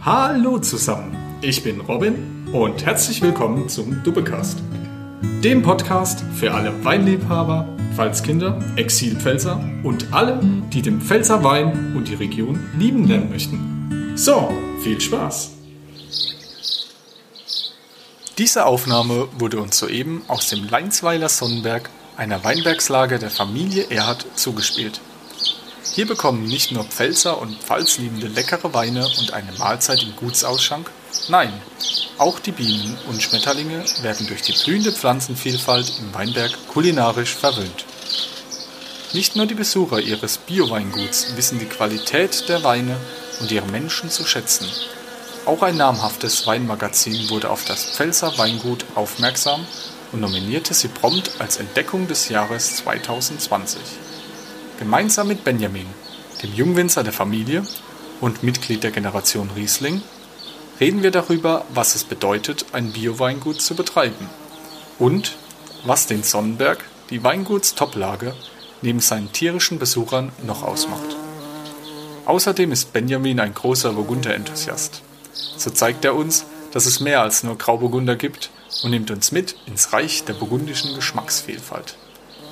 Hallo zusammen, ich bin Robin und herzlich willkommen zum Dubbecast, dem Podcast für alle Weinliebhaber, Pfalzkinder, Exilpfälzer und alle, die den Pfälzer Wein und die Region lieben lernen möchten. So, viel Spaß! Diese Aufnahme wurde uns soeben aus dem Leinsweiler Sonnenberg, einer Weinbergslage der Familie Erhard, zugespielt. Hier bekommen nicht nur Pfälzer und Pfalzliebende leckere Weine und eine Mahlzeit im Gutsausschank, nein, auch die Bienen und Schmetterlinge werden durch die blühende Pflanzenvielfalt im Weinberg kulinarisch verwöhnt. Nicht nur die Besucher ihres Bioweinguts wissen die Qualität der Weine und ihre Menschen zu schätzen. Auch ein namhaftes Weinmagazin wurde auf das Pfälzer Weingut aufmerksam und nominierte sie prompt als Entdeckung des Jahres 2020. Gemeinsam mit Benjamin, dem Jungwinzer der Familie und Mitglied der Generation Riesling, reden wir darüber, was es bedeutet, ein Bioweingut zu betreiben und was den Sonnenberg, die Weinguts-Toplage, neben seinen tierischen Besuchern noch ausmacht. Außerdem ist Benjamin ein großer Burgunder-Enthusiast. So zeigt er uns, dass es mehr als nur Grauburgunder gibt und nimmt uns mit ins Reich der burgundischen Geschmacksvielfalt.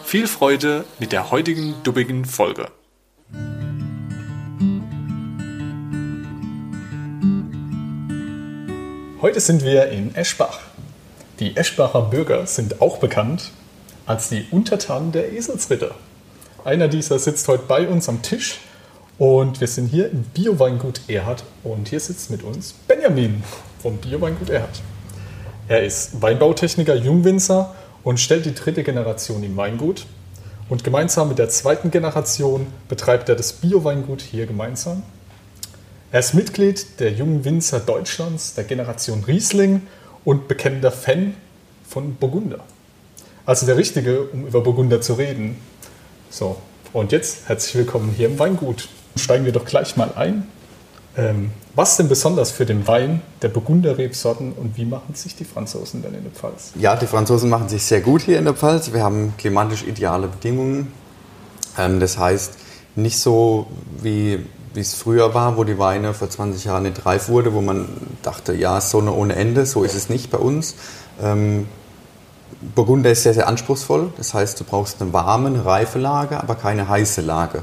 Viel Freude mit der heutigen dubbigen Folge. Heute sind wir in Eschbach. Die Eschbacher Bürger sind auch bekannt als die Untertanen der Eselsritter. Einer dieser sitzt heute bei uns am Tisch und wir sind hier im Bioweingut Erhard und hier sitzt mit uns Benjamin vom Bioweingut Erhard. Er ist Weinbautechniker, Jungwinzer und stellt die dritte Generation im Weingut. Und gemeinsam mit der zweiten Generation betreibt er das Bioweingut hier gemeinsam. Er ist Mitglied der Jungen Winzer Deutschlands, der Generation Riesling und bekennender Fan von Burgunder. Also der Richtige, um über Burgunder zu reden. So, und jetzt herzlich willkommen hier im Weingut. Steigen wir doch gleich mal ein. Ähm, was denn besonders für den Wein der Burgunder-Rebsorten und wie machen sich die Franzosen denn in der Pfalz? Ja, die Franzosen machen sich sehr gut hier in der Pfalz. Wir haben klimatisch ideale Bedingungen. Ähm, das heißt, nicht so wie wie es früher war, wo die Weine vor 20 Jahren nicht reif wurde, wo man dachte, ja, Sonne ohne Ende, so ist es nicht bei uns. Ähm, Burgunder ist sehr, sehr anspruchsvoll. Das heißt, du brauchst eine warme, reife Lage, aber keine heiße Lage.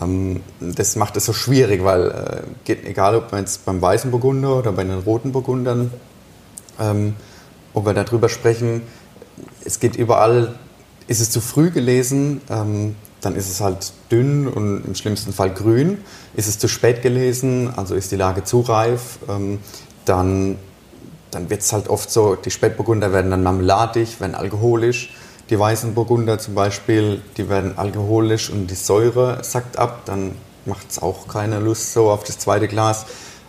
Ähm, das macht es so schwierig, weil äh, geht, egal ob man jetzt beim weißen Burgunder oder bei den roten Burgundern, ähm, ob wir darüber sprechen, es geht überall, ist es zu früh gelesen, ähm, dann ist es halt dünn und im schlimmsten Fall grün. Ist es zu spät gelesen, also ist die Lage zu reif, ähm, dann, dann wird es halt oft so, die Spätburgunder werden dann marmeladig, werden alkoholisch. Die weißen Burgunder zum Beispiel, die werden alkoholisch und die Säure sackt ab, dann macht es auch keine Lust so auf das zweite Glas.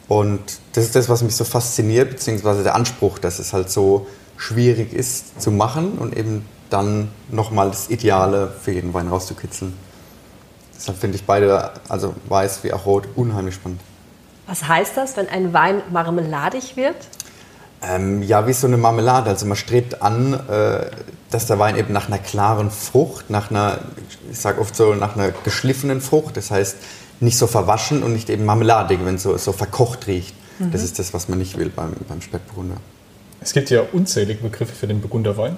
Und das ist das, was mich so fasziniert, beziehungsweise der Anspruch, dass es halt so schwierig ist zu machen und eben dann nochmal das Ideale für jeden Wein rauszukitzeln. Deshalb finde ich beide, also weiß wie auch rot, unheimlich spannend. Was heißt das, wenn ein Wein marmeladig wird? Ähm, ja, wie so eine Marmelade. Also man strebt an, äh, dass der Wein eben nach einer klaren Frucht, nach einer, ich sage oft so, nach einer geschliffenen Frucht, das heißt nicht so verwaschen und nicht eben marmeladig, wenn es so, so verkocht riecht. Mhm. Das ist das, was man nicht will beim, beim Spätburgunder. Es gibt ja unzählige Begriffe für den Burgunderwein.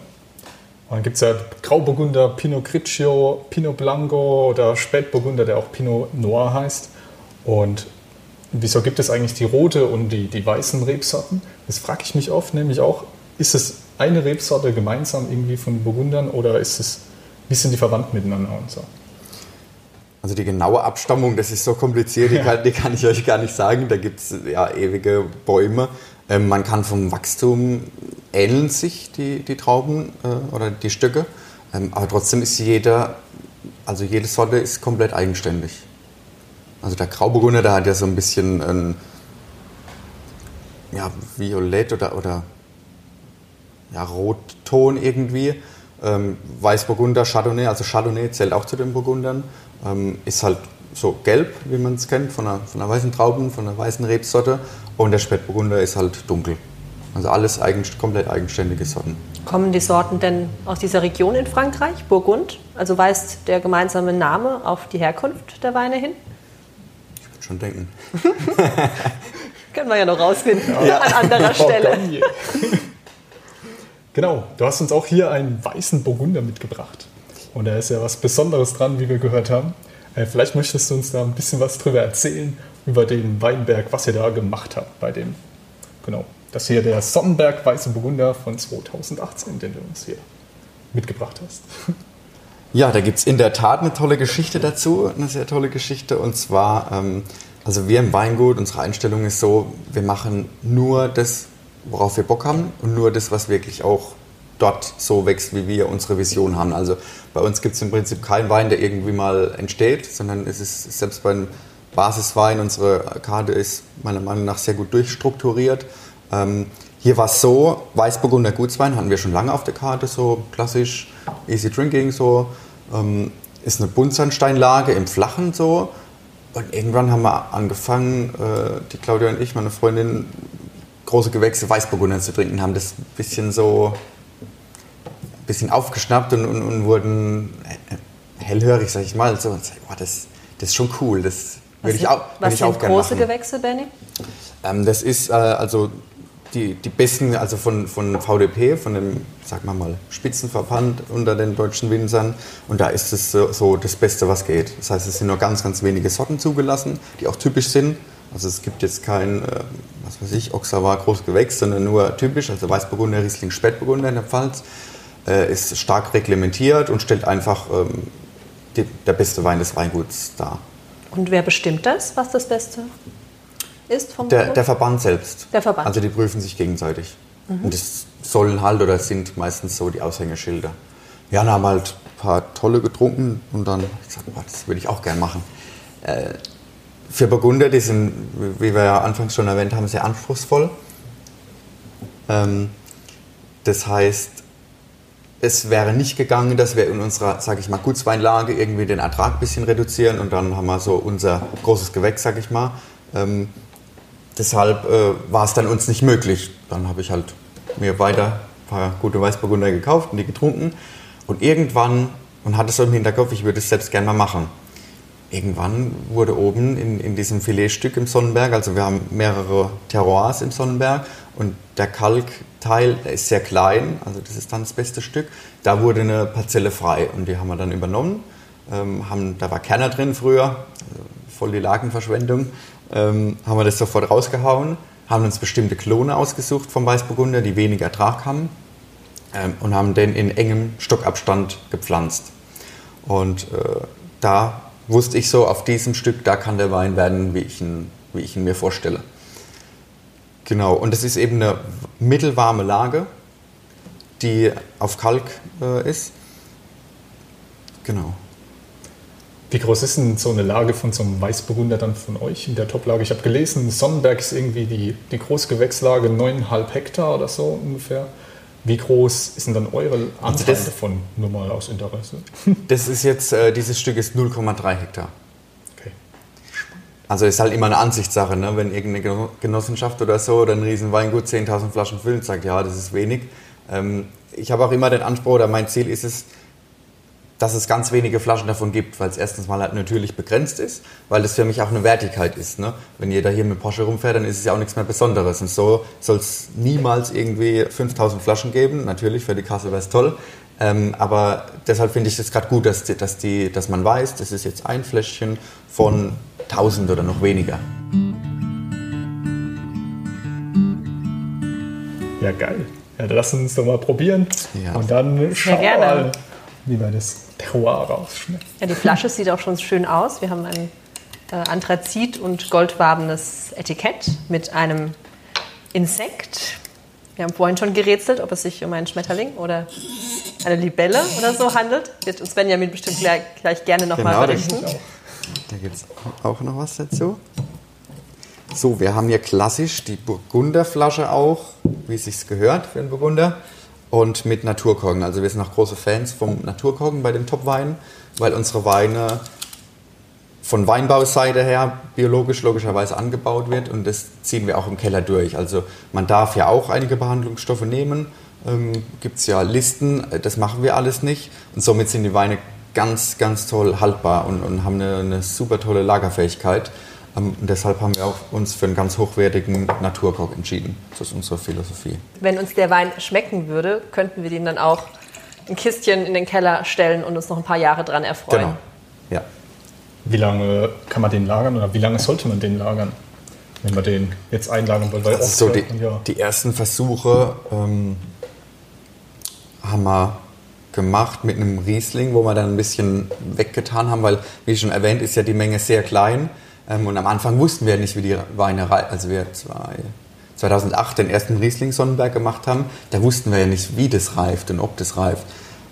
Und dann gibt es ja Grauburgunder, Pinot Grigio, Pinot Blanco oder Spätburgunder, der auch Pinot Noir heißt. Und wieso gibt es eigentlich die rote und die, die weißen Rebsorten? Das frage ich mich oft, nämlich auch, ist es eine Rebsorte gemeinsam irgendwie von Burgundern oder ist es, wie sind die verwandt miteinander und so? Also die genaue Abstammung, das ist so kompliziert, die, ja. kann, die kann, ich euch gar nicht sagen. Da gibt es ja ewige Bäume. Ähm, man kann vom Wachstum ähneln sich die, die Trauben äh, oder die Stücke, ähm, aber trotzdem ist jeder, also jede Sorte ist komplett eigenständig. Also der Grauburgunder, der hat ja so ein bisschen ein ja, Violett oder, oder ja, Rotton irgendwie. Ähm, Weißburgunder, Chardonnay, also Chardonnay zählt auch zu den Burgundern, ähm, ist halt so gelb, wie man es kennt, von einer, von einer weißen Trauben, von einer weißen Rebsorte. Und der Spätburgunder ist halt dunkel. Also alles eigen, komplett eigenständige Sorten. Kommen die Sorten denn aus dieser Region in Frankreich, Burgund? Also weist der gemeinsame Name auf die Herkunft der Weine hin? Ich würde schon denken. Können wir ja noch rausfinden ja. an anderer Stelle. genau, du hast uns auch hier einen weißen Burgunder mitgebracht. Und da ist ja was Besonderes dran, wie wir gehört haben. Äh, vielleicht möchtest du uns da ein bisschen was drüber erzählen, über den Weinberg, was ihr da gemacht habt bei dem. Genau, das hier der Sonnenberg Weiße Burgunder von 2018, den du uns hier mitgebracht hast. Ja, da gibt es in der Tat eine tolle Geschichte dazu, eine sehr tolle Geschichte. Und zwar, ähm, also wir im Weingut, unsere Einstellung ist so, wir machen nur das, worauf wir Bock haben und nur das, was wirklich auch dort so wächst, wie wir unsere Vision haben. Also bei uns gibt es im Prinzip keinen Wein, der irgendwie mal entsteht, sondern es ist selbst beim Basiswein, unsere Karte ist meiner Meinung nach sehr gut durchstrukturiert. Ähm, hier war es so, Weißburgunder Gutswein hatten wir schon lange auf der Karte, so klassisch, easy drinking, so. Ähm, ist eine Buntsandsteinlage im Flachen so. Und irgendwann haben wir angefangen, äh, die Claudia und ich, meine Freundin, große Gewächse Weißburgunder zu trinken, haben das ein bisschen so bisschen aufgeschnappt und, und, und wurden hellhörig, sag ich mal. So, und sag, oh, das, das ist schon cool. Das würde ich auch, was ich auch gerne große Gewächse, Benny? Ähm, das ist äh, also die, die besten, also von, von VDP, von dem, sag mal mal, Spitzenverband unter den deutschen Winzern. Und da ist es so, so, das Beste, was geht. Das heißt, es sind nur ganz, ganz wenige Sorten zugelassen, die auch typisch sind. Also es gibt jetzt kein, äh, was weiß ich, Oxavar, Großgewächs, sondern nur typisch, also Weißburgunder, Riesling, Spätburgunder in der Pfalz äh, ist stark reglementiert und stellt einfach ähm, die, der beste Wein des Weinguts dar. Und wer bestimmt das, was das Beste ist vom der, der Verband selbst. Der Verband. Also die prüfen sich gegenseitig. Mhm. Und das sollen halt oder sind meistens so die Aushängeschilder. Ja, dann haben wir halt ein paar tolle getrunken und dann, ich sag, das würde ich auch gern machen. Äh, für Burgunder, die sind, wie wir ja anfangs schon erwähnt haben, sehr anspruchsvoll. Ähm, das heißt, es wäre nicht gegangen, dass wir in unserer, sage ich mal, Gutsweinlage irgendwie den Ertrag ein bisschen reduzieren und dann haben wir so unser großes Gewächs, sage ich mal. Ähm, deshalb äh, war es dann uns nicht möglich. Dann habe ich halt mir weiter ein paar gute Weißburgunder gekauft und die getrunken. Und irgendwann, und hatte so im Hinterkopf, ich würde es selbst gerne mal machen. Irgendwann wurde oben in, in diesem Filetstück im Sonnenberg, also wir haben mehrere Terroirs im Sonnenberg und der Kalkteil der ist sehr klein, also das ist dann das beste Stück. Da wurde eine Parzelle frei und die haben wir dann übernommen. Ähm, haben, da war Kerner drin früher, also voll die Lagenverschwendung. Ähm, haben wir das sofort rausgehauen, haben uns bestimmte Klone ausgesucht vom Weißburgunder, die wenig Ertrag haben ähm, und haben den in engem Stockabstand gepflanzt. Und äh, da wusste ich so, auf diesem Stück, da kann der Wein werden, wie ich ihn, wie ich ihn mir vorstelle. Genau, und das ist eben eine mittelwarme Lage, die auf Kalk äh, ist. Genau. Wie groß ist denn so eine Lage von so einem Weißburgunder dann von euch in der Toplage? Ich habe gelesen, Sonnenberg ist irgendwie die, die Großgewächslage 9,5 Hektar oder so ungefähr. Wie groß ist denn dann eure also Anzahl also davon, nur mal aus Interesse? Das ist jetzt, äh, dieses Stück ist 0,3 Hektar. Also ist halt immer eine Ansichtssache, ne? wenn irgendeine Genossenschaft oder so oder ein Riesenweingut 10.000 Flaschen füllt, sagt, ja, das ist wenig. Ähm, ich habe auch immer den Anspruch oder mein Ziel ist es, dass es ganz wenige Flaschen davon gibt, weil es erstens mal halt natürlich begrenzt ist, weil es für mich auch eine Wertigkeit ist. Ne? Wenn jeder hier mit Porsche rumfährt, dann ist es ja auch nichts mehr Besonderes. Und so soll es niemals irgendwie 5000 Flaschen geben. Natürlich, für die Kasse wäre es toll. Ähm, aber deshalb finde ich es gerade gut, dass, dass, die, dass man weiß, das ist jetzt ein Fläschchen von 1000 oder noch weniger. Ja, geil. Ja, dann lass uns doch mal probieren. Ja. Und dann schauen wir mal, wie man das Terroir rausschmeckt. Ja, die Flasche sieht auch schon schön aus. Wir haben ein äh, Anthrazit- und goldfarbenes Etikett mit einem Insekt. Wir haben vorhin schon gerätselt, ob es sich um einen Schmetterling oder eine Libelle oder so handelt. Wird uns Benjamin bestimmt gleich, gleich gerne nochmal genau, berichten. Da gibt es auch noch was dazu. So, wir haben hier klassisch die Burgunderflasche auch, wie es sich gehört für einen Burgunder. Und mit Naturkorken. Also wir sind auch große Fans vom Naturkorken bei den Top-Weinen, weil unsere Weine von Weinbauseite her biologisch logischerweise angebaut wird und das ziehen wir auch im Keller durch. Also man darf ja auch einige Behandlungsstoffe nehmen, ähm, gibt es ja Listen, das machen wir alles nicht und somit sind die Weine ganz, ganz toll haltbar und, und haben eine, eine super tolle Lagerfähigkeit. Ähm, und deshalb haben wir auch uns für einen ganz hochwertigen Naturkork entschieden. Das ist unsere Philosophie. Wenn uns der Wein schmecken würde, könnten wir den dann auch ein Kistchen in den Keller stellen und uns noch ein paar Jahre dran erfreuen. Genau. Ja. Wie lange kann man den lagern oder wie lange sollte man den lagern, wenn man den jetzt einlagern will? Weil Also so die, ja, die ersten Versuche ähm, haben wir gemacht mit einem Riesling, wo wir dann ein bisschen weggetan haben, weil, wie schon erwähnt, ist ja die Menge sehr klein. Ähm, und am Anfang wussten wir nicht, wie die Weine reifen. Also wir zwei, 2008 den ersten Riesling Sonnenberg gemacht haben, da wussten wir ja nicht, wie das reift und ob das reift.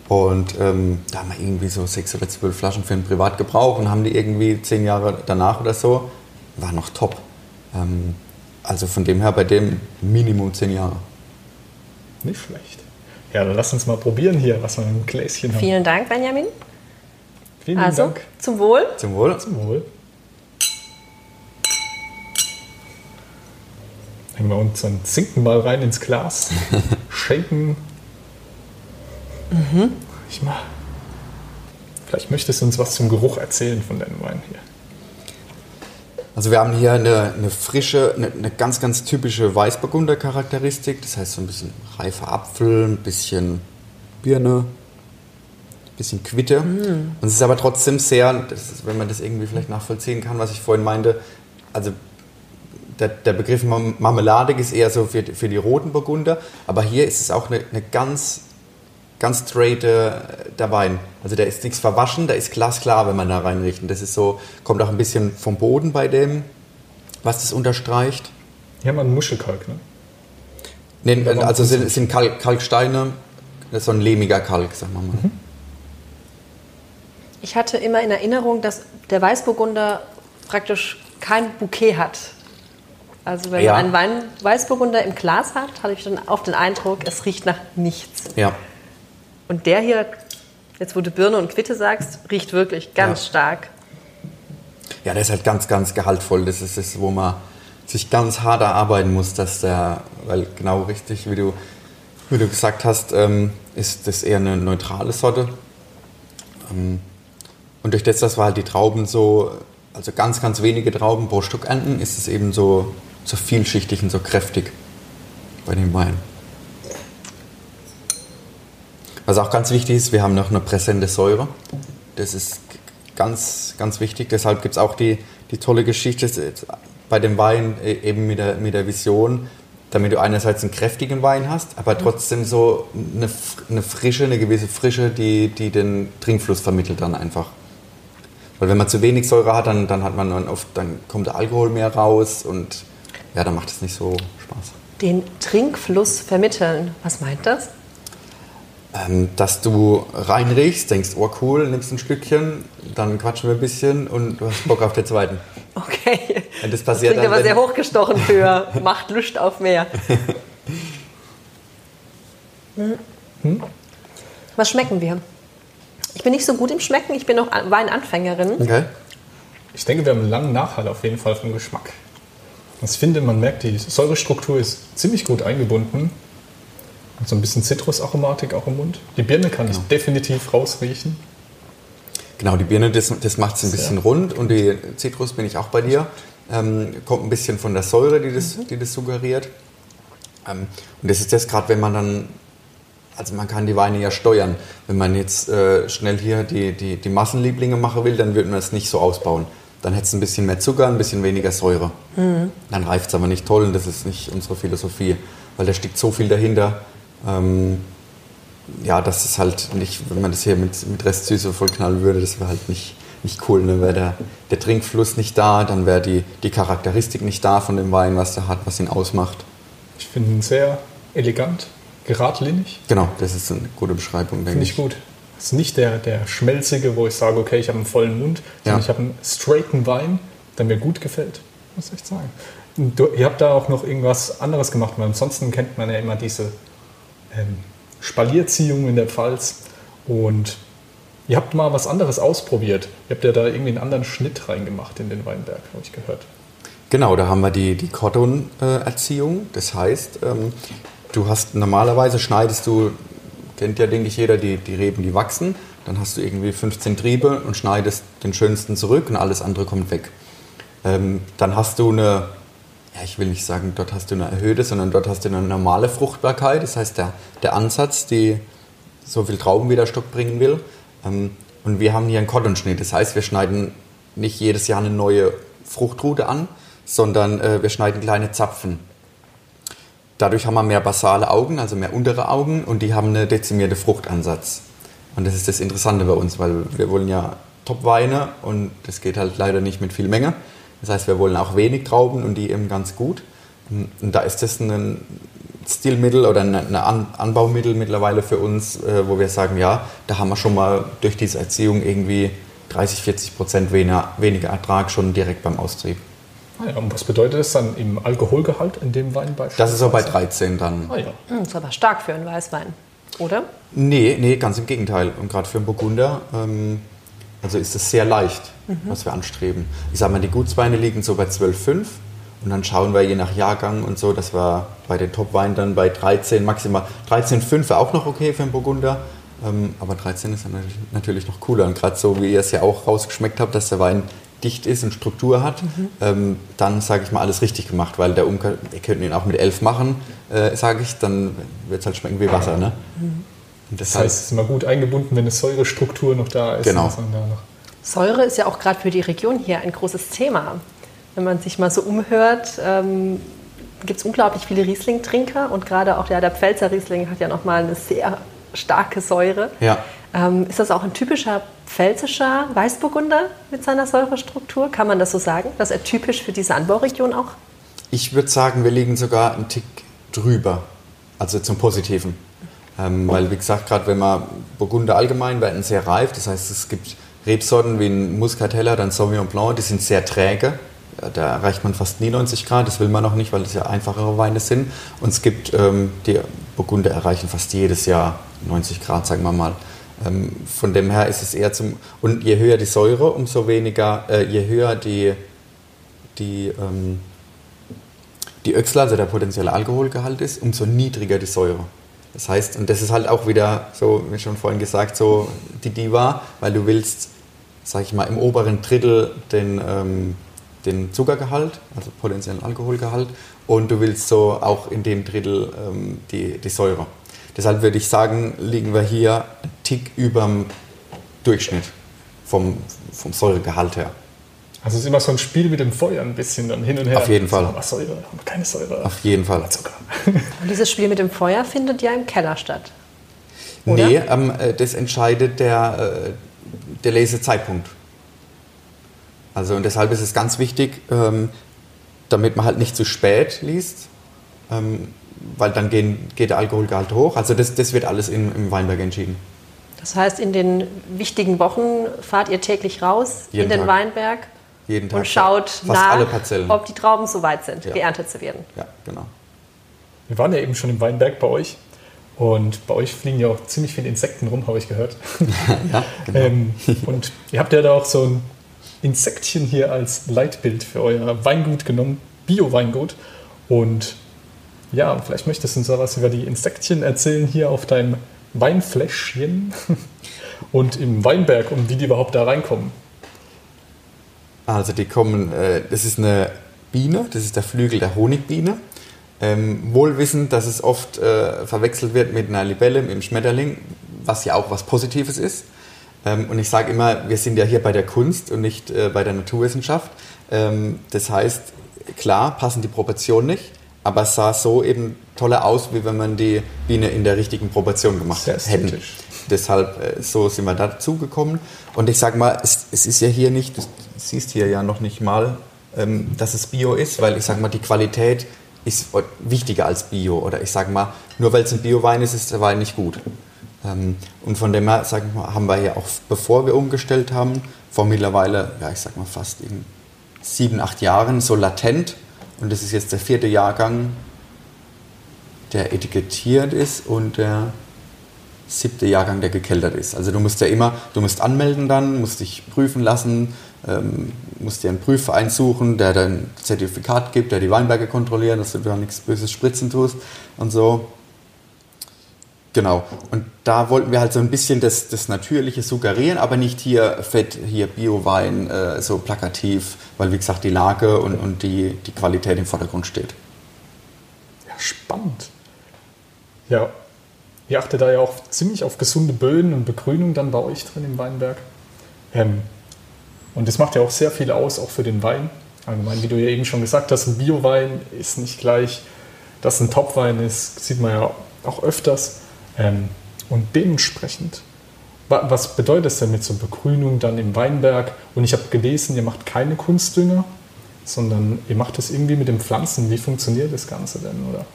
Und ähm, da haben wir irgendwie so sechs oder zwölf Flaschen für den Privatgebrauch und haben die irgendwie zehn Jahre danach oder so, war noch top. Ähm, also von dem her bei dem Minimum zehn Jahre. nicht schlecht. Ja, dann lass uns mal probieren hier, was wir im Gläschen haben. Vielen Dank, Benjamin. Vielen Also, Dank. zum Wohl. Zum Wohl. Zum Wohl. Hängen wir unseren Zinken mal rein ins Glas. Schenken. Ich mal. Vielleicht möchtest du uns was zum Geruch erzählen von deinem Wein hier. Also wir haben hier eine, eine frische, eine, eine ganz, ganz typische Weißburgunder-Charakteristik. Das heißt so ein bisschen reifer Apfel, ein bisschen Birne, ein bisschen Quitte. Und es ist aber trotzdem sehr, das ist, wenn man das irgendwie vielleicht nachvollziehen kann, was ich vorhin meinte, also der, der Begriff Marm- Marmeladig ist eher so für, die- für die roten Burgunder, aber hier ist es auch eine, eine ganz, ganz straight äh, der Wein. Also der ist nichts verwaschen, der ist glasklar, wenn man da reinriecht. Und das ist so, kommt auch ein bisschen vom Boden bei dem, was das unterstreicht. Hier haben wir einen Muschelkalk, ne? Nee, Ja, also sind, sind Kalk, Kalksteine, das ist so ein lehmiger Kalk, sagen wir mal. Ich hatte immer in Erinnerung, dass der Weißburgunder praktisch kein Bouquet hat. Also wenn Ja. man einen Wein Weißburgunder im Glas hat, hatte ich dann auch den Eindruck, es riecht nach nichts. Ja. Und der hier, jetzt wo du Birne und Quitte sagst, riecht wirklich ganz Ja. stark. ja, der ist halt ganz, ganz gehaltvoll. Das ist das, wo man sich ganz hart erarbeiten muss, dass der, weil genau richtig, wie du, wie du gesagt hast, ähm, ist das eher eine neutrale Sorte. Ähm, und durch das, dass wir halt die Trauben so, also ganz, ganz wenige Trauben pro Stück ernten, ist es eben so, so vielschichtig und so kräftig bei dem Wein. Was auch ganz wichtig ist, wir haben noch eine präsente Säure. Das ist ganz, ganz wichtig. Deshalb gibt es auch die, die tolle Geschichte bei dem Wein äh, eben mit der, mit der Vision, damit du einerseits einen kräftigen Wein hast, aber trotzdem so eine, eine Frische, eine gewisse Frische, die, die den Trinkfluss vermittelt dann einfach. Weil wenn man zu wenig Säure hat, dann, dann hat man dann oft, dann kommt der Alkohol mehr raus und ja, dann macht es nicht so Spaß. Den Trinkfluss vermitteln. Was meint das? Ähm, dass du reinriechst, denkst, oh cool, nimmst ein Stückchen, dann quatschen wir ein bisschen und du hast Bock auf den zweiten. Okay. Ja, das passiert klingt dann, aber sehr hochgestochen für macht Lust auf mehr. Hm? Was schmecken wir? Ich bin nicht so gut im Schmecken, ich bin noch An- Weinanfängerin. Okay. Ich denke, wir haben einen langen Nachhall auf jeden Fall vom Geschmack. Ich finde, man merkt, die Säurestruktur ist ziemlich gut eingebunden. Und so ein bisschen Zitrusaromatik auch im Mund. Die Birne kann ich definitiv rausriechen. Genau, die Birne, das, das macht es ein bisschen rund und die Zitrus bin ich auch bei dir. Ähm, kommt ein bisschen von der Säure, die das, die das suggeriert. Ähm, und das ist das gerade, wenn man dann, also man kann die Weine ja steuern. Wenn man jetzt äh, schnell hier die, die, die Massenlieblinge machen will, dann würde man es nicht so ausbauen. Dann hätte es ein bisschen mehr Zucker, ein bisschen weniger Säure. Dann reift es aber nicht toll und das ist nicht unsere Philosophie, weil da steckt so viel dahinter. Ähm, ja, das ist halt nicht, wenn man das hier mit, mit Restsüße vollknallen würde, das wäre halt nicht, nicht cool. Ne? Wäre der, der Trinkfluss nicht da, dann wäre die, die Charakteristik nicht da von dem Wein, was der hat, was ihn ausmacht. Ich finde ihn sehr elegant, geradlinig. Genau, das ist eine gute Beschreibung, denke Finde ich ich. gut. Es ist nicht der, der schmelzige, wo ich sage, okay, ich habe einen vollen Mund, sondern Ja. ich habe einen straighten Wein, der mir gut gefällt. Muss ich sagen. Du, ihr habt da auch noch irgendwas anderes gemacht, weil ansonsten kennt man ja immer diese ähm, Spalierziehung in der Pfalz. Und ihr habt mal was anderes ausprobiert. Ihr habt ja da irgendwie einen anderen Schnitt reingemacht in den Weinberg, habe ich gehört. Genau, da haben wir die, die Cotton-Erziehung. Das heißt, ähm, du hast normalerweise schneidest du, kennt ja, denke ich, jeder, die, die Reben, die wachsen. Dann hast du irgendwie 15 Triebe und schneidest den schönsten zurück und alles andere kommt weg. ähm, dann hast du eine, ja, ich will nicht sagen, dort hast du eine erhöhte, sondern dort hast du eine normale Fruchtbarkeit. Das heißt, der, der Ansatz, die so viel Traubenwiderstock bringen will. Ähm, und wir haben hier einen Kotternschnitt. Das heißt, wir schneiden nicht jedes Jahr eine neue Fruchtrute an, sondern äh, wir schneiden kleine Zapfen. Dadurch haben wir mehr basale Augen, also mehr untere Augen und die haben einen dezimierten Fruchtansatz. Und das ist das Interessante bei uns, weil wir wollen ja Top-Weine und das geht halt leider nicht mit viel Menge. Das heißt, wir wollen auch wenig Trauben und die eben ganz gut. Und da ist das ein Stilmittel oder ein Anbaumittel mittlerweile für uns, äh, wo wir sagen, ja, da haben wir schon mal durch diese Erziehung irgendwie 30, 40 Prozent weniger, weniger Ertrag schon direkt beim Austrieb. Ah ja, und was bedeutet das dann im Alkoholgehalt in dem Wein Das ist so bei 13 dann. Ah ja. Hm, das ist aber stark für einen Weißwein, oder? Nee, nee, ganz im Gegenteil. Und gerade für einen Burgunder, ähm, also ist es sehr leicht, mhm. was wir anstreben. Ich sage mal, die Gutsweine liegen so bei 12,5 und dann schauen wir je nach Jahrgang und so, dass wir bei den Topweinen dann bei 13 maximal, 13,5 wäre auch noch okay für einen Burgunder. Ähm, aber 13 ist natürlich noch cooler. Und gerade so, wie ihr es ja auch rausgeschmeckt habt, dass der Wein dicht ist und Struktur hat, mhm. ähm, dann sage ich mal alles richtig gemacht, weil der Umker, wir könnten ihn auch mit 11 machen, äh, sage ich, dann wird es halt schmecken wie Wasser. Ne? Mhm. das heißt, es ist immer gut eingebunden, wenn eine Säurestruktur noch da ist. Genau. Säure ist ja auch gerade für die Region hier ein großes Thema. Wenn man sich mal so umhört, ähm, gibt es unglaublich viele Riesling-Trinker und gerade auch ja, der Pfälzer Riesling hat ja nochmal eine sehr starke Säure. Ja. Ähm, ist das auch ein typischer pfälzischer Weißburgunder mit seiner Säurestruktur? Kann man das so sagen, dass er typisch für diese Anbauregion auch? Ich würde sagen, wir liegen sogar einen Tick drüber, also zum Positiven. Ähm, weil, wie gesagt, gerade wenn man Burgunder allgemein werden sehr reif, das heißt, es gibt Rebsorten wie ein Muscatella, dann Sauvignon Blanc, die sind sehr träge. Da erreicht man fast nie 90 Grad, das will man noch nicht, weil das ja einfachere Weine sind. Und es gibt, ähm, die Burgunder erreichen fast jedes Jahr 90 Grad, sagen wir mal. Ähm, von dem her ist es eher zum. Und je höher die Säure, umso weniger, äh, je höher die, die, ähm, die Öchsler, also der potenzielle Alkoholgehalt ist, umso niedriger die Säure. Das heißt, und das ist halt auch wieder, so wie schon vorhin gesagt, so die Diva, weil du willst, sag ich mal, im oberen Drittel den, ähm, den Zuckergehalt, also potenziellen Alkoholgehalt, und du willst so auch in dem Drittel ähm, die, die Säure. Deshalb würde ich sagen, liegen wir hier einen Tick über dem Durchschnitt vom, vom Säuregehalt her. Also es ist immer so ein Spiel mit dem Feuer ein bisschen dann hin und her. Auf jeden Fall. Haben wir Säure, haben wir keine Säure. Auf jeden Fall. Zucker. Und dieses Spiel mit dem Feuer findet ja im Keller statt. Oder? Nee, ähm, äh, das entscheidet der, äh, der Lesezeitpunkt. Also und deshalb ist es ganz wichtig, ähm, damit man halt nicht zu spät liest, ähm, weil dann gehen, geht der Alkoholgehalt hoch. Also das, das wird alles im, im Weinberg entschieden. Das heißt, in den wichtigen Wochen fahrt ihr täglich raus Jeden in den Tag. Weinberg Jeden Tag, und schaut ja. nach, ob die Trauben so weit sind, ja. geerntet zu werden. Ja, genau. Wir waren ja eben schon im Weinberg bei euch und bei euch fliegen ja auch ziemlich viele Insekten rum, habe ich gehört. ja, genau. ähm, und ihr habt ja da auch so ein Insektchen hier als Leitbild für euer Weingut genommen, Bio-Weingut. Und ja, vielleicht möchtest du uns da was über die Insektchen erzählen hier auf deinem Weinfläschchen und im Weinberg und wie die überhaupt da reinkommen. Also die kommen, äh, das ist eine Biene, das ist der Flügel der Honigbiene. Ähm, wohlwissend, dass es oft äh, verwechselt wird mit einer Libelle, mit einem Schmetterling, was ja auch was Positives ist. Ähm, und ich sage immer, wir sind ja hier bei der Kunst und nicht äh, bei der Naturwissenschaft. Ähm, das heißt, klar passen die Proportionen nicht, aber es sah so eben toller aus, wie wenn man die Biene in der richtigen Proportion gemacht Sehr hätte. Deshalb äh, so sind wir dazu gekommen. Und ich sage mal, es, es, ist ja hier nicht, du siehst hier ja noch nicht mal, ähm, dass es Bio ist, weil ich sage mal, die Qualität ist wichtiger als Bio. Oder ich sage mal, nur weil es ein Bio-Wein ist, ist der Wein nicht gut. Ähm, und von dem her, sag ich mal, haben wir ja auch, bevor wir umgestellt haben, vor mittlerweile, ja, ich sag mal fast in sieben, acht Jahren so latent und das ist jetzt der vierte Jahrgang, der etikettiert ist und der siebte Jahrgang, der gekeltert ist. Also du musst ja immer, du musst anmelden dann, musst dich prüfen lassen, ähm, musst dir einen Prüfverein suchen, der dein Zertifikat gibt, der die Weinberge kontrolliert, dass du da nichts Böses spritzen tust und so. Genau. Und da wollten wir halt so ein bisschen das, das Natürliche suggerieren, aber nicht hier Fett, hier Bio-Wein, äh, so plakativ, weil wie gesagt die Lage und, und die, die Qualität im Vordergrund steht. Ja, spannend. Ja, ihr achtet da ja auch ziemlich auf gesunde Böden und Begrünung dann bei euch drin im Weinberg. Ähm, und das macht ja auch sehr viel aus, auch für den Wein. Allgemein, wie du ja eben schon gesagt hast, ein Bio-Wein ist nicht gleich, dass ein Top-Wein ist, sieht man ja auch öfters. Ähm, und dementsprechend, was bedeutet es denn mit so Begrünung dann im Weinberg? Und ich habe gelesen, ihr macht keine Kunstdünger, sondern ihr macht das irgendwie mit den Pflanzen. Wie funktioniert das Ganze denn, oder?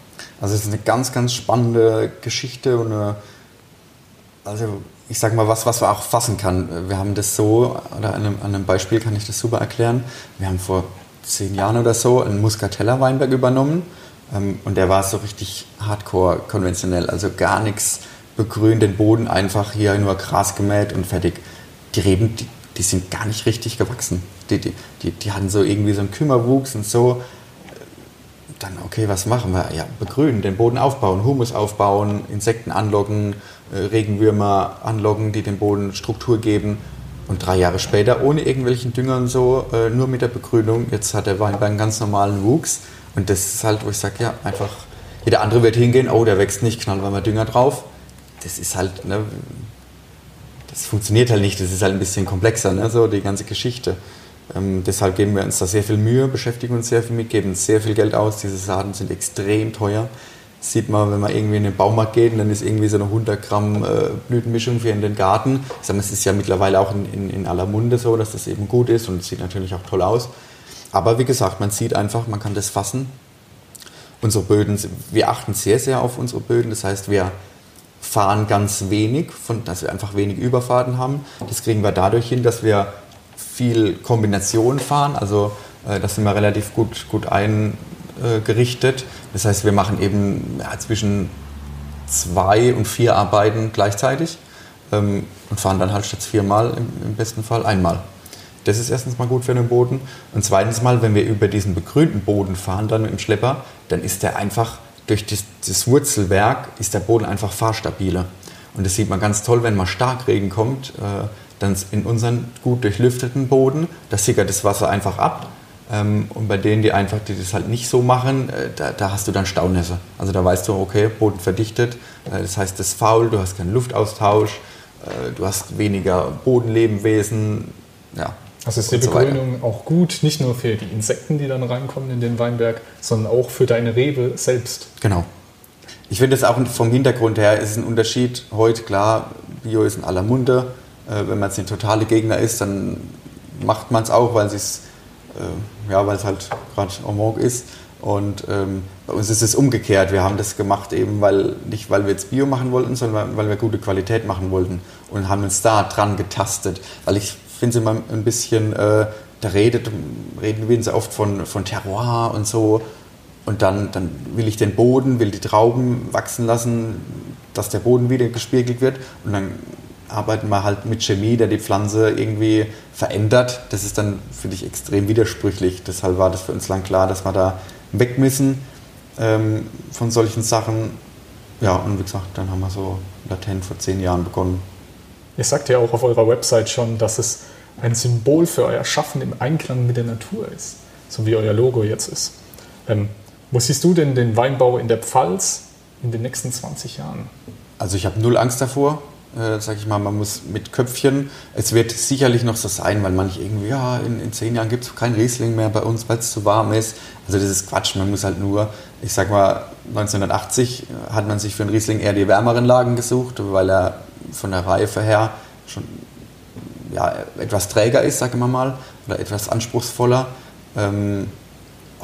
Also es ist eine ganz, ganz spannende Geschichte und eine, also ich sage mal was, was man auch fassen kann. Wir haben das so, oder an einem, an einem Beispiel kann ich das super erklären. Wir haben vor zehn Jahren oder so einen Muscatella Weinberg übernommen und der war so richtig hardcore konventionell, also gar nichts begrünt, den Boden einfach hier nur Gras gemäht und fertig. Die Reben, die, die sind gar nicht richtig gewachsen. Die, die, die, die hatten so irgendwie so einen Kümmerwuchs und so. Dann, okay, was machen wir? Ja, begrünen, den Boden aufbauen, Humus aufbauen, Insekten anlocken, äh, Regenwürmer anlocken, die dem Boden Struktur geben. Und drei Jahre später, ohne irgendwelchen Dünger und so, äh, nur mit der Begrünung, jetzt hat der Weinberg einen ganz normalen Wuchs und das ist halt, wo ich sage, ja, einfach, jeder andere wird hingehen, oh, der wächst nicht, knallen wir mal Dünger drauf. Das ist halt, ne, das funktioniert halt nicht, das ist halt ein bisschen komplexer, ne, so die ganze Geschichte. Ähm, deshalb geben wir uns da sehr viel Mühe, beschäftigen uns sehr viel mit, geben sehr viel Geld aus. Diese Saaten sind extrem teuer. Das sieht man, wenn man irgendwie in den Baumarkt geht und dann ist irgendwie so eine 100 Gramm äh, Blütenmischung für in den Garten. Ich sage, es ist ja mittlerweile auch in, in, in aller Munde so, dass das eben gut ist und sieht natürlich auch toll aus. Aber wie gesagt, man sieht einfach, man kann das fassen. Unsere Böden, wir achten sehr, sehr auf unsere Böden. Das heißt, wir fahren ganz wenig, von, dass wir einfach wenig Überfahrten haben. Das kriegen wir dadurch hin, dass wir viel Kombination fahren. Also äh, das sind wir relativ gut, gut eingerichtet. Das heißt, wir machen eben ja, zwischen zwei und vier Arbeiten gleichzeitig ähm, und fahren dann halt statt viermal im, im besten Fall einmal. Das ist erstens mal gut für den Boden. Und zweitens mal, wenn wir über diesen begrünten Boden fahren, dann mit dem Schlepper, dann ist der einfach durch das, das Wurzelwerk ist der Boden einfach fahrstabiler. Und das sieht man ganz toll, wenn mal Starkregen kommt, äh, dann in unseren gut durchlüfteten Boden, da sickert das Wasser einfach ab. Ähm, und bei denen, die einfach die das halt nicht so machen, äh, da, da, hast du dann Staunässe. Also da weißt du, okay, Boden verdichtet, äh, das heißt, das ist faul, du hast keinen Luftaustausch, äh, du hast weniger Bodenlebenwesen. Ja, also ist die Begrünung so auch gut, nicht nur für die Insekten, die dann reinkommen in den Weinberg, sondern auch für deine Rebe selbst. Genau. Ich finde es auch vom Hintergrund her ist ein Unterschied. Heute, klar, Bio ist in aller Munde. Äh, wenn man jetzt ein totale Gegner ist, dann macht man es auch, weil es äh, ja, weil es halt gerade en vogue ist. Und ähm, bei uns ist es umgekehrt. Wir haben das gemacht eben, weil nicht weil wir jetzt Bio machen wollten, sondern weil wir gute Qualität machen wollten und haben uns da dran getastet. Weil ich finde es immer ein bisschen, äh, da redet, reden wir so oft von, von Terroir und so. Und dann, dann will ich den Boden, will die Trauben wachsen lassen, dass der Boden wieder gespiegelt wird. Und dann arbeiten wir halt mit Chemie, der die Pflanze irgendwie verändert. Das ist dann, finde ich, extrem widersprüchlich. Deshalb war das für uns lang klar, dass wir da weg müssen ähm, von solchen Sachen. Ja, und wie gesagt, dann haben wir so latent vor zehn Jahren begonnen. Ihr sagt ja auch auf eurer Website schon, dass es ein Symbol für euer Schaffen im Einklang mit der Natur ist, so wie euer Logo jetzt ist. Ähm, wo siehst du denn den Weinbau in der Pfalz in den nächsten 20 Jahren? Also ich habe null Angst davor, äh, sag ich mal, man muss mit Köpfchen. Es wird sicherlich noch so sein, weil manche irgendwie, ja, in, in zehn Jahren gibt es kein Riesling mehr bei uns, weil es zu warm ist. Also das ist Quatsch, man muss halt nur, ich sag mal, 1980 hat man sich für einen Riesling eher die wärmeren Lagen gesucht, weil er von der Reife her schon ja, etwas träger ist, sagen wir mal, oder etwas anspruchsvoller. Ähm,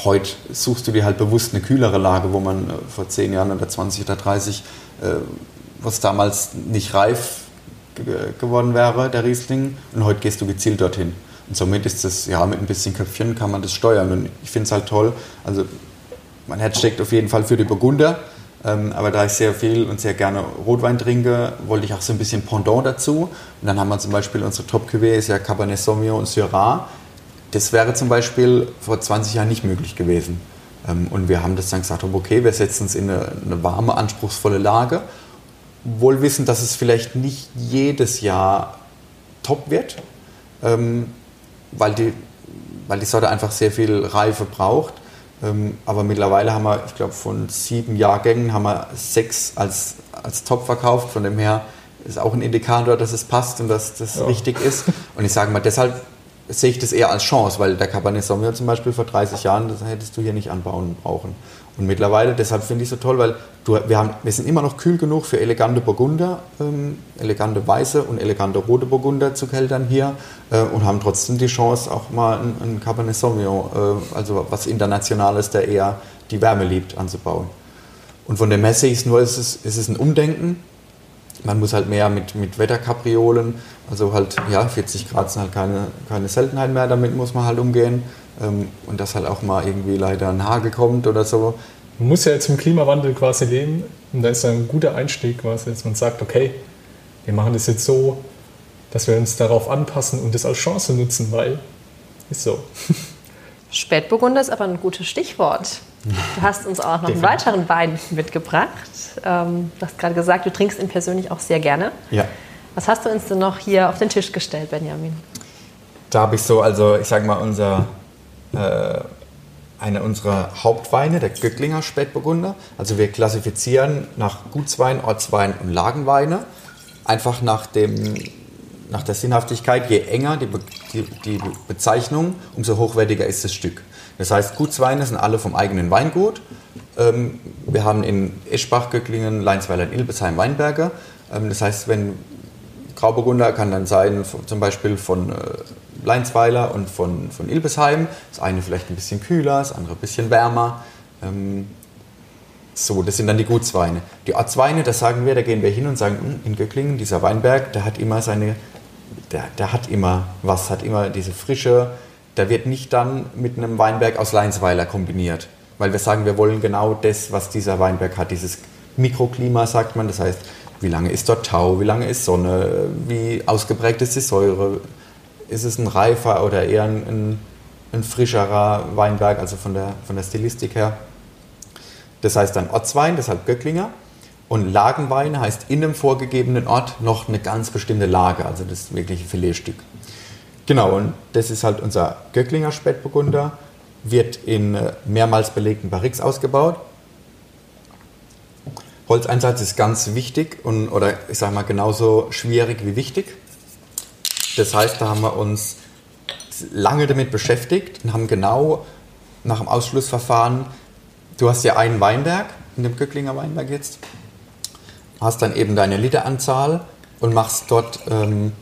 heute suchst du dir halt bewusst eine kühlere Lage, wo man äh, vor 10 Jahren oder 20 oder 30, äh, was damals nicht reif geworden wäre, der Riesling, und heute gehst du gezielt dorthin. Und somit ist das, ja, mit ein bisschen Köpfchen kann man das steuern. Und ich finde es halt toll. Also, mein Herz steckt auf jeden Fall für die Burgunder. Ähm, aber da ich sehr viel und sehr gerne Rotwein trinke, wollte ich auch so ein bisschen Pendant dazu. Und dann haben wir zum Beispiel unsere Top-Cuvée ist ja Cabernet Sauvignon und Syrah. Das wäre zum Beispiel vor 20 Jahren nicht möglich gewesen. Ähm, und wir haben das dann gesagt, okay, wir setzen uns in eine, eine warme, anspruchsvolle Lage wohl wissen, dass es vielleicht nicht jedes Jahr top wird, ähm, weil, die, weil die Sorte einfach sehr viel Reife braucht. Ähm, aber mittlerweile haben wir, ich glaube, von sieben Jahrgängen haben wir sechs als, als Top verkauft. Von dem her ist auch ein Indikator, dass es passt und dass das ja. richtig ist. Und ich sage mal, deshalb sehe ich das eher als Chance, weil der Cabernet Sauvignon zum Beispiel vor 30 Jahren, das hättest du hier nicht anbauen brauchen. Und mittlerweile, deshalb finde ich es so toll, weil du, wir, haben, wir sind immer noch kühl genug für elegante Burgunder, ähm, elegante weiße und elegante rote Burgunder zu keltern hier äh, und haben trotzdem die Chance, auch mal ein, ein Cabernet Sauvignon, äh, also was Internationales, der eher die Wärme liebt, anzubauen. Und von der Messe ist nur, ist es, ist es ein Umdenken. Man muss halt mehr mit, mit Wetterkapriolen, also halt, ja, 40 Grad sind halt keine, keine Seltenheit mehr, damit muss man halt umgehen. Ähm, und dass halt auch mal irgendwie leider ein Hagel kommt oder so. Man muss ja jetzt im Klimawandel quasi leben und da ist ein guter Einstieg quasi, dass man sagt, okay, wir machen das jetzt so, dass wir uns darauf anpassen und das als Chance nutzen, weil ist so. Spätburgunder ist aber ein gutes Stichwort. Du hast uns auch noch einen weiteren Wein mitgebracht. Ähm, du hast gerade gesagt, du trinkst ihn persönlich auch sehr gerne. Ja. Was hast du uns denn noch hier auf den Tisch gestellt, Benjamin? Da habe ich so, also ich sage mal, unser äh, einer unserer Hauptweine, der Göcklinger Spätburgunder. Also wir klassifizieren nach Gutswein, Ortswein und Lagenweine. Einfach nach, dem, nach der Sinnhaftigkeit, je enger die, die, die Bezeichnung, umso hochwertiger ist das Stück. Das heißt, Gutsweine sind alle vom eigenen Weingut. Ähm, wir haben in Eschbach, Göcklingen, Leinsweiler und Ilbesheim Weinberge. Ähm, das heißt, wenn Grauburgunder kann dann sein, zum Beispiel von äh, Leinsweiler und von, von Ilbesheim. Das eine vielleicht ein bisschen kühler, das andere ein bisschen wärmer. Ähm, so, das sind dann die Gutsweine. Die Ortsweine, da sagen wir, da gehen wir hin und sagen, hm, in Göcklingen, dieser Weinberg, der hat immer seine, der, der hat immer was, hat immer diese Frische. Der wird nicht dann mit einem Weinberg aus Leinsweiler kombiniert, weil wir sagen, wir wollen genau das, was dieser Weinberg hat, dieses Mikroklima, sagt man. Das heißt, wie lange ist dort Tau, wie lange ist Sonne, wie ausgeprägt ist die Säure, ist es ein reifer oder eher ein, ein, ein frischerer Weinberg, also von der, von der Stilistik her. Das heißt dann Ortswein, deshalb Göcklinger. Und Lagenwein heißt in einem vorgegebenen Ort noch eine ganz bestimmte Lage, also das wirkliche Filetstück. Genau, und das ist halt unser Göcklinger Spätburgunder, wird in äh, mehrmals belegten Barriques ausgebaut. Holzeinsatz ist ganz wichtig und, oder ich sage mal genauso schwierig wie wichtig. Das heißt, da haben wir uns lange damit beschäftigt und haben genau nach dem Ausschlussverfahren, du hast ja einen Weinberg, in dem Göcklinger Weinberg jetzt, hast dann eben deine Literanzahl und machst dort, ähm,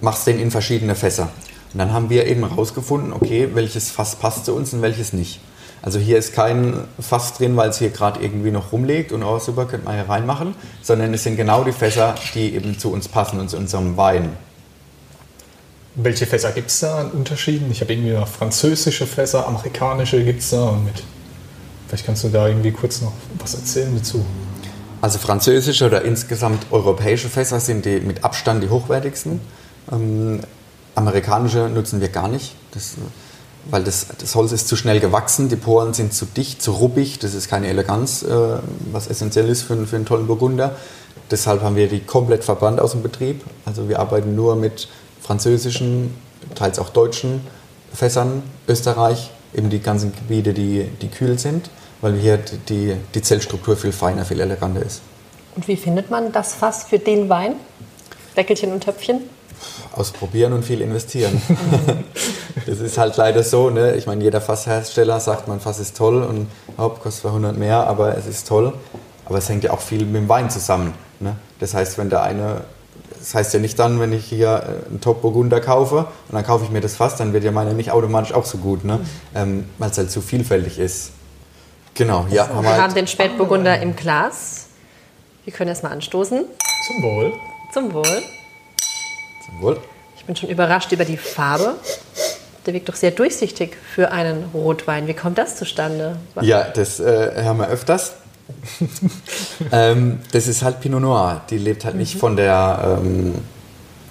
machst den in verschiedene Fässer. Und dann haben wir eben herausgefunden, okay, welches Fass passt zu uns und welches nicht. Also hier ist kein Fass drin, weil es hier gerade irgendwie noch rumlegt und oh super, könnte man hier reinmachen, sondern es sind genau die Fässer, die eben zu uns passen und zu unserem Wein. Welche Fässer gibt es da an Unterschieden? Ich habe irgendwie noch französische Fässer, amerikanische gibt es da und mit. Vielleicht kannst du da irgendwie kurz noch was erzählen dazu. Also französische oder insgesamt europäische Fässer sind die mit Abstand die hochwertigsten. Ähm, amerikanische nutzen wir gar nicht, das, weil das, das, Holz ist zu schnell gewachsen, die Poren sind zu dicht, zu ruppig, das ist keine Eleganz, äh, was essentiell ist für, für einen tollen Burgunder. Deshalb haben wir die komplett verbannt aus dem Betrieb. Also wir arbeiten nur mit französischen, teils auch deutschen Fässern, Österreich, eben die ganzen Gebiete, die, die kühl sind, weil hier die, die Zellstruktur viel feiner, viel eleganter ist. Und wie findet man das Fass für den Wein? Deckelchen und Töpfchen? Ausprobieren und viel investieren. das ist halt leider so. Ne? Ich meine, jeder Fasshersteller sagt, mein Fass ist toll und Haupt kostet 200 mehr, aber es ist toll. Aber es hängt ja auch viel mit dem Wein zusammen. Ne? Das heißt, wenn der eine das heißt ja nicht dann, wenn ich hier äh, einen Top Burgunder kaufe und dann kaufe ich mir das Fass, dann wird ja meine nicht automatisch auch so gut, ne? Mhm. Ähm, weil es halt zu vielfältig ist. Genau, ja. Haben wir halt haben den Spätburgunder im Glas. Wir können erstmal anstoßen. Zum Wohl. Zum Wohl. Zum Wohl. Ich bin schon überrascht über die Farbe. Der wirkt doch sehr durchsichtig für einen Rotwein. Wie kommt das zustande? Ja, das äh, haben wir öfters. ähm, das ist halt Pinot Noir. Die lebt halt nicht mhm. von der. Ähm,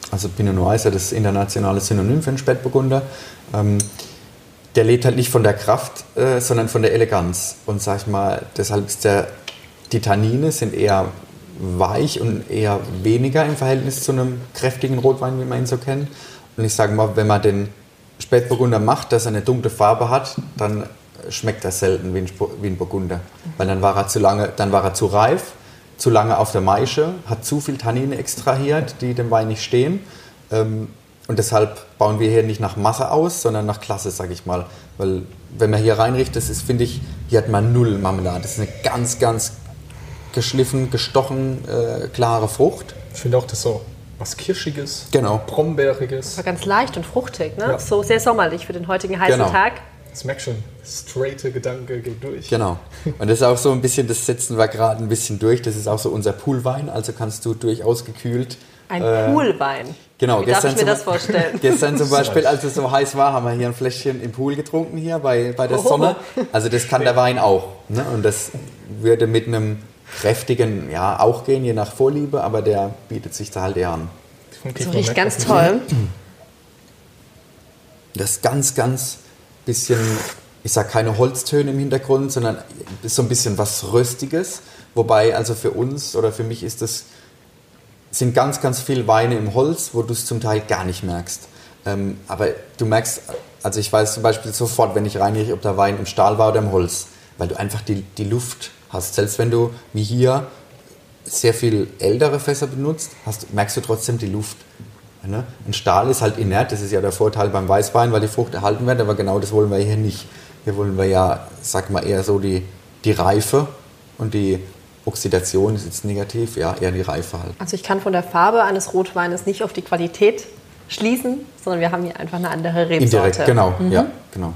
also Pinot Noir ist ja das internationale Synonym für einen Spätburgunder. Ähm, der lebt halt nicht von der Kraft, äh, sondern von der Eleganz. Und sag ich mal, deshalb ist der, die Tannine sind eher weich und eher weniger im Verhältnis zu einem kräftigen Rotwein, wie man ihn so kennt. Und ich sage mal, wenn man den Spätburgunder macht, dass er eine dunkle Farbe hat, dann schmeckt er selten wie ein, wie ein Burgunder. Weil dann war er zu lange, dann war er zu reif, zu lange auf der Maische, hat zu viel Tannine extrahiert, die dem Wein nicht stehen. Ähm, und deshalb bauen wir hier nicht nach Masse aus, sondern nach Klasse, sage ich mal. Weil wenn man hier reinriecht, das ist, finde ich, hier hat man null Marmelade. Das ist eine ganz, ganz geschliffen, gestochen, äh, klare Frucht. Ich finde auch das so was Kirschiges, Genau. Brombeeriges. war ganz leicht und fruchtig, ne? Ja. So sehr sommerlich für den heutigen heißen Genau. Tag. Das merkt schon, straighte Gedanke geht durch. Genau. Und das ist auch so ein bisschen, das setzen wir gerade ein bisschen durch. Das ist auch so unser Poolwein, also kannst du durchaus gekühlt. Ein äh, Poolwein. Genau, Wie darf ich mir das vorstellen? Gestern zum Beispiel, als es so heiß war, haben wir hier ein Fläschchen im Pool getrunken hier bei, bei der Sonne. Also das kann der Wein auch. Ne? Und das würde mit einem kräftigen, ja, auch gehen, je nach Vorliebe, aber der bietet sich da halt eher an. So riecht ganz toll. Das ist ganz, ganz bisschen, ich sag keine Holztöne im Hintergrund, sondern ist so ein bisschen was Röstiges. Wobei, also für uns oder für mich ist das, sind ganz, ganz viele Weine im Holz, wo du es zum Teil gar nicht merkst. Ähm, aber du merkst, also ich weiß zum Beispiel sofort, wenn ich reinrieche, ob der Wein im Stahl war oder im Holz, weil du einfach die, die Luft hast. Selbst wenn du, wie hier, sehr viel ältere Fässer benutzt, hast, merkst du trotzdem die Luft. Ne? Ein Stahl ist halt inert, das ist ja der Vorteil beim Weißwein, weil die Frucht erhalten wird, aber genau das wollen wir hier nicht. Hier wollen wir ja, sag mal, eher so die, die Reife und die Oxidation ist jetzt negativ, ja, eher die Reife halt. Also ich kann von der Farbe eines Rotweines nicht auf die Qualität schließen, sondern wir haben hier einfach eine andere Rebsorte. Indirekt, genau, ja, genau.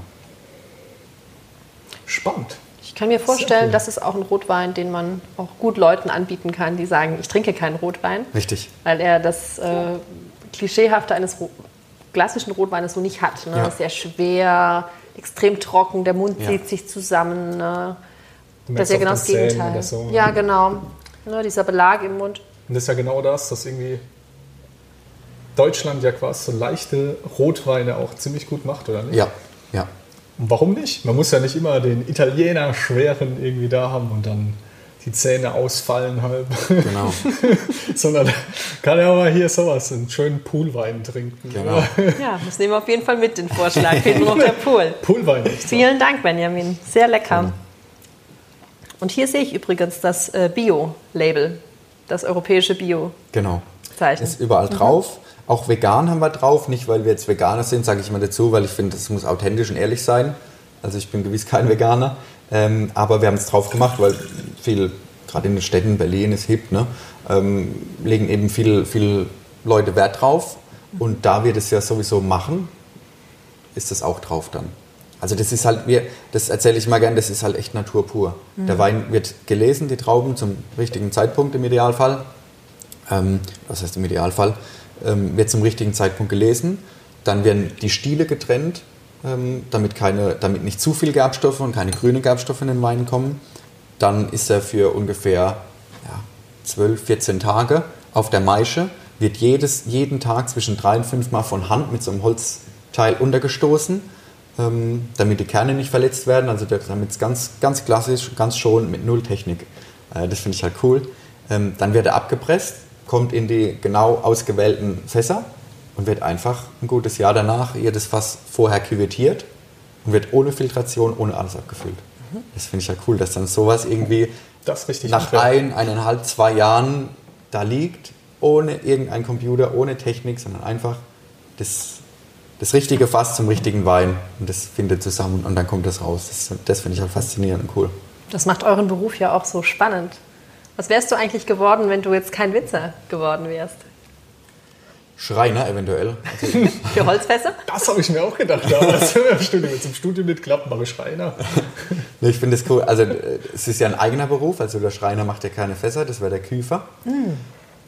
Spannend. Ich kann mir vorstellen, cool. das ist auch ein Rotwein, den man auch gut Leuten anbieten kann, die sagen, ich trinke keinen Rotwein, Richtig. weil er das äh, Klischeehafte eines Ro klassischen Rotweines so nicht hat. Ne? Ja. Sehr schwer, extrem trocken, der Mund Ja. zieht sich zusammen. Ne? Das ist ja genau das Gegenteil. so. Ja, genau. Ne, dieser Belag im Mund. Und das ist ja genau das, dass irgendwie Deutschland ja quasi so leichte Rotweine auch ziemlich gut macht, oder nicht? Ja, ja. Und warum nicht? Man muss ja nicht immer den Italiener schweren irgendwie da haben und dann die Zähne ausfallen halb, Genau, sondern kann ja mal hier sowas, einen schönen Poolwein trinken. genau. Ja, das nehmen wir auf jeden Fall mit, den Vorschlag für den Roter Pool. Poolwein nicht. Vielen Dank, Benjamin. Sehr lecker. Und hier sehe ich übrigens das äh, Bio-Label, das europäische Bio-Zeichen. Genau. Ist überall drauf. Auch vegan haben wir drauf. Nicht, weil wir jetzt Veganer sind, sage ich immer dazu, weil ich finde, es muss authentisch und ehrlich sein. Also ich bin gewiss kein Veganer. Ähm, aber wir haben es drauf gemacht, weil viel, gerade in den Städten, Berlin ist hip, ne, ähm, legen eben viele viel Leute Wert drauf. Und da wir das ja sowieso machen, ist das auch drauf dann. Also das ist halt, wir, das erzähle ich mal gern, das ist halt echt Natur pur. Der Wein wird gelesen, die Trauben, zum richtigen Zeitpunkt im Idealfall. Ähm, was heißt im Idealfall? Ähm, wird zum richtigen Zeitpunkt gelesen. Dann werden die Stiele getrennt, ähm, damit, keine, damit nicht zu viel Gerbstoffe und keine grünen Gerbstoffe in den Wein kommen. Dann ist er für ungefähr ja, 12, 14 Tage auf der Maische, wird jedes, jeden Tag zwischen drei und fünf Mal von Hand mit so einem Holzteil untergestoßen, ähm, damit die Kerne nicht verletzt werden. Also damit es ganz, ganz klassisch, ganz schon mit null Technik. Äh, das finde ich halt cool. Ähm, dann wird er abgepresst, kommt in die genau ausgewählten Fässer und wird einfach ein gutes Jahr danach jedes Fass vorher küvettiert und wird ohne Filtration, ohne alles abgefüllt. Das finde ich ja cool, dass dann sowas irgendwie nach ein, eineinhalb, zwei Jahren da liegt, ohne irgendein Computer, ohne Technik, sondern einfach das, das richtige Fass zum richtigen Wein und das findet zusammen und dann kommt das raus. Das, das finde ich halt faszinierend und cool. Das macht euren Beruf ja auch so spannend. Was wärst du eigentlich geworden, wenn du jetzt kein Winzer geworden wärst? Schreiner eventuell. Also, Für Holzfässer? Das habe ich mir auch gedacht damals im Studium. Wenn es im Studium nicht klappt, mache ich Schreiner. Nee, ich finde das cool. Also äh, es ist ja ein eigener Beruf, also der Schreiner macht ja keine Fässer, das wäre der Küfer.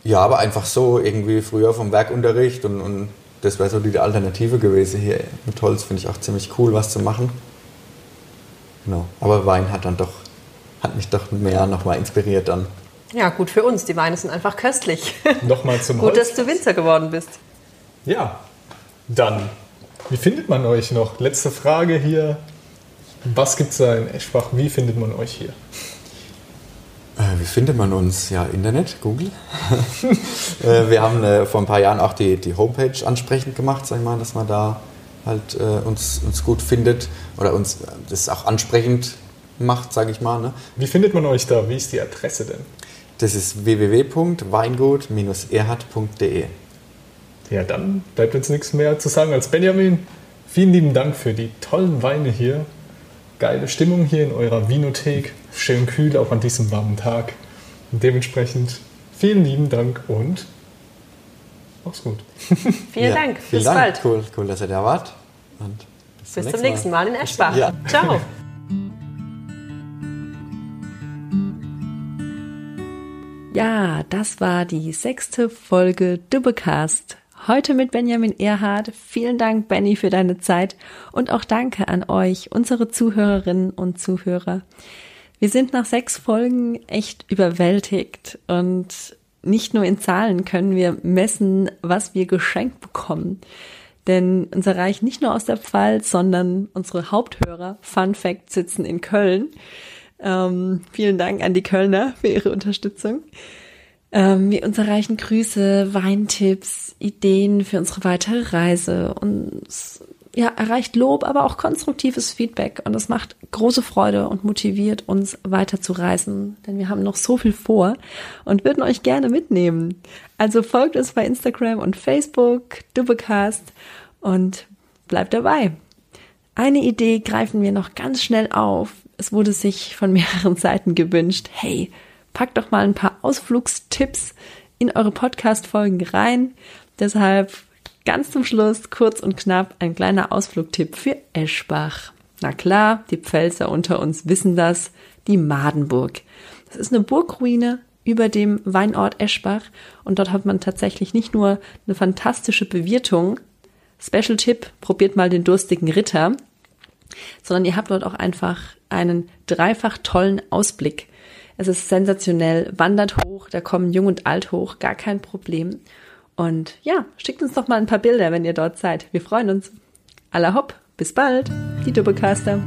Ja, aber einfach so irgendwie früher vom Werkunterricht und, und das wäre so die Alternative gewesen hier mit Holz. Finde ich auch ziemlich cool, was zu machen. Genau. Aber Wein hat dann doch, hat mich doch mehr nochmal inspiriert dann. Ja, gut für uns. Die Weine sind einfach köstlich. Nochmal zum gut, Holz. dass du Winzer geworden bist. Ja, dann, wie findet man euch noch? Letzte Frage hier. Was gibt es da in Eschbach? Wie findet man euch hier? Äh, wie findet man uns? Ja, Internet, Google. Äh, wir haben äh, vor ein paar Jahren auch die, die Homepage ansprechend gemacht, sag ich mal, dass man da halt äh, uns, uns gut findet oder uns das auch ansprechend macht, sage ich mal. Ne? Wie findet man euch da? Wie ist die Adresse denn? Das ist www.weingut-erhard.de. Ja, dann bleibt uns nichts mehr zu sagen als Benjamin. Vielen lieben Dank für die tollen Weine hier. Geile Stimmung hier in eurer Vinothek. Schön kühl, auch an diesem warmen Tag. Und dementsprechend vielen lieben Dank und mach's gut. Vielen Ja, Dank. Vielen bis Dank. bald. Cool, cool, dass ihr da wart. Und Bis zum nächsten Mal in Eschbach. Ja. Ciao. Ja, das war die sechste Folge Dubbecast. Heute mit Benjamin Erhard. Vielen Dank, Benny, für deine Zeit und auch danke an euch, unsere Zuhörerinnen und Zuhörer. Wir sind nach sechs Folgen echt überwältigt und nicht nur in Zahlen können wir messen, was wir geschenkt bekommen. Denn unser Reich nicht nur aus der Pfalz, sondern unsere Haupthörer, Fun Fact, sitzen in Köln. Ähm, vielen Dank an die Kölner für ihre Unterstützung. Ähm, wir uns erreichen Grüße, Weintipps, Ideen für unsere weitere Reise. Uns ja, erreicht Lob, aber auch konstruktives Feedback. Und das macht große Freude und motiviert uns weiter zu reisen. Denn wir haben noch so viel vor und würden euch gerne mitnehmen. Also folgt uns bei Instagram und Facebook, Dubbecast und bleibt dabei. Eine Idee greifen wir noch ganz schnell auf. Es wurde sich von mehreren Seiten gewünscht, hey, packt doch mal ein paar Ausflugstipps in eure Podcast-Folgen rein. Deshalb ganz zum Schluss, kurz und knapp, ein kleiner Ausflugtipp für Eschbach. Na klar, die Pfälzer unter uns wissen das, die Madenburg. Das ist eine Burgruine über dem Weinort Eschbach und dort hat man tatsächlich nicht nur eine fantastische Bewirtung, Special Tipp, probiert mal den durstigen Ritter, sondern ihr habt dort auch einfach einen dreifach tollen Ausblick. Es ist sensationell, wandert hoch, da kommen Jung und Alt hoch, gar kein Problem. Und ja, schickt uns doch mal ein paar Bilder, wenn ihr dort seid. Wir freuen uns. Aller hopp, bis bald, die Doppelcaster.